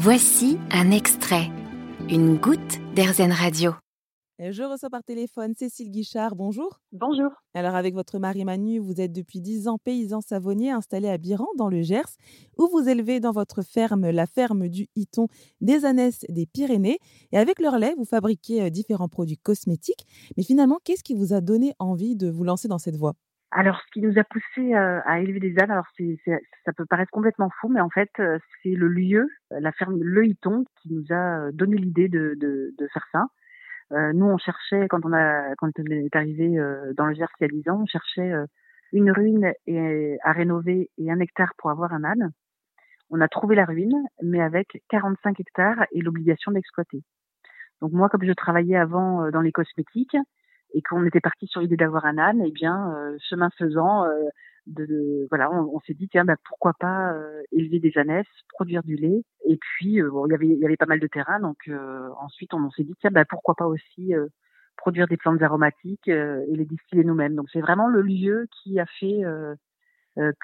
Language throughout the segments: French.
Voici un extrait, une goutte d'Airzen Radio. Je reçois par téléphone Cécile Guichard. Bonjour. Bonjour. Alors, avec votre mari Manu, vous êtes depuis 10 ans paysan savonnier installé à Biran, dans le Gers, où vous élevez dans votre ferme, la ferme du Hiton, des ânesses des Pyrénées. Et avec leur lait, vous fabriquez euh, différents produits cosmétiques. Mais finalement, qu'est-ce qui vous a donné envie de vous lancer dans cette voie? Alors, ce qui nous a poussé euh, à élever des ânes, alors ça peut paraître complètement fou, mais en fait, euh, c'est le lieu, la ferme Le Hiton, qui nous a donné l'idée de, de, de faire ça. Euh, nous, on cherchait, quand on, a, quand on est arrivé euh, dans le Gers il y a 10 ans, on cherchait euh, une ruine et, à rénover et un hectare pour avoir un âne. On a trouvé la ruine, mais avec 45 hectares et l'obligation d'exploiter. Donc moi, comme je travaillais avant dans les cosmétiques et qu'on était parti sur l'idée d'avoir un âne, eh bien, chemin faisant, de, voilà, on, s'est dit tiens, bah, pourquoi pas euh, élever des ânesses, produire du lait. Et puis euh, bon, il y avait il y avait pas mal de terrain, donc euh, ensuite on, s'est dit tiens, bah, pourquoi pas aussi produire des plantes aromatiques et les distiller nous-mêmes. Donc c'est vraiment le lieu qui a fait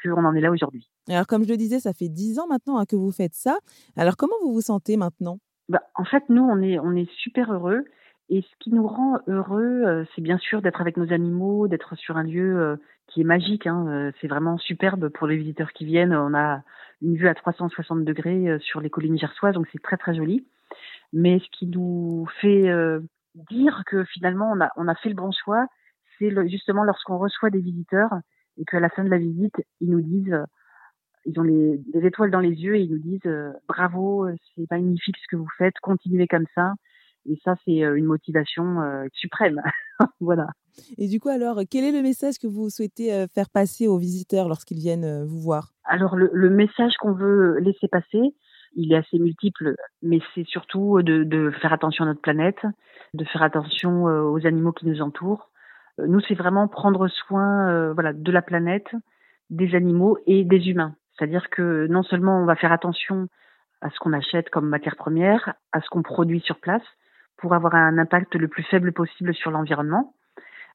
qu'on en est là aujourd'hui. Alors comme je le disais, ça fait dix ans maintenant hein, que vous faites ça. Alors comment vous vous sentez maintenant? Bah, en fait, nous, on est, on est super heureux. Et ce qui nous rend heureux, euh, c'est bien sûr d'être avec nos animaux, d'être sur un lieu euh, qui est magique. Hein, euh, c'est vraiment superbe pour les visiteurs qui viennent. On a une vue à 360 degrés sur les collines gersoises, donc c'est très très joli. Mais ce qui nous fait dire que finalement on a, on a fait le bon choix, c'est justement lorsqu'on reçoit des visiteurs et qu'à la fin de la visite, ils nous disent, ils ont les, des étoiles dans les yeux et ils nous disent bravo, c'est magnifique ce que vous faites, continuez comme ça. Et ça, c'est euh, une motivation euh, suprême. voilà. Et du coup, alors, quel est le message que vous souhaitez euh, faire passer aux visiteurs lorsqu'ils viennent vous voir? Alors, le, le message qu'on veut laisser passer, il est assez multiple, mais c'est surtout de, de, faire attention à notre planète, de faire attention aux animaux qui nous entourent. Nous, c'est vraiment prendre soin voilà, de la planète, des animaux et des humains. C'est-à-dire que non seulement on va faire attention à ce qu'on achète comme matière première, à ce qu'on produit sur place, pour avoir un impact le plus faible possible sur l'environnement.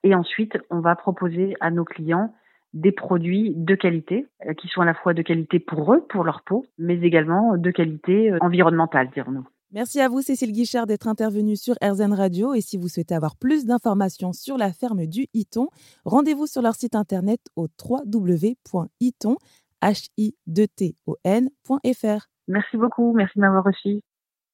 Et ensuite, on va proposer à nos clients des produits de qualité, euh, qui sont à la fois de qualité pour eux, pour leur peau, mais également de qualité euh, environnementale, dirons-nous. Merci à vous, Cécile Guichard, d'être intervenue sur RZN Radio. Et si vous souhaitez avoir plus d'informations sur la ferme du Hiton, rendez-vous sur leur site internet au www.hiton.fr. Merci beaucoup, merci de m'avoir reçu.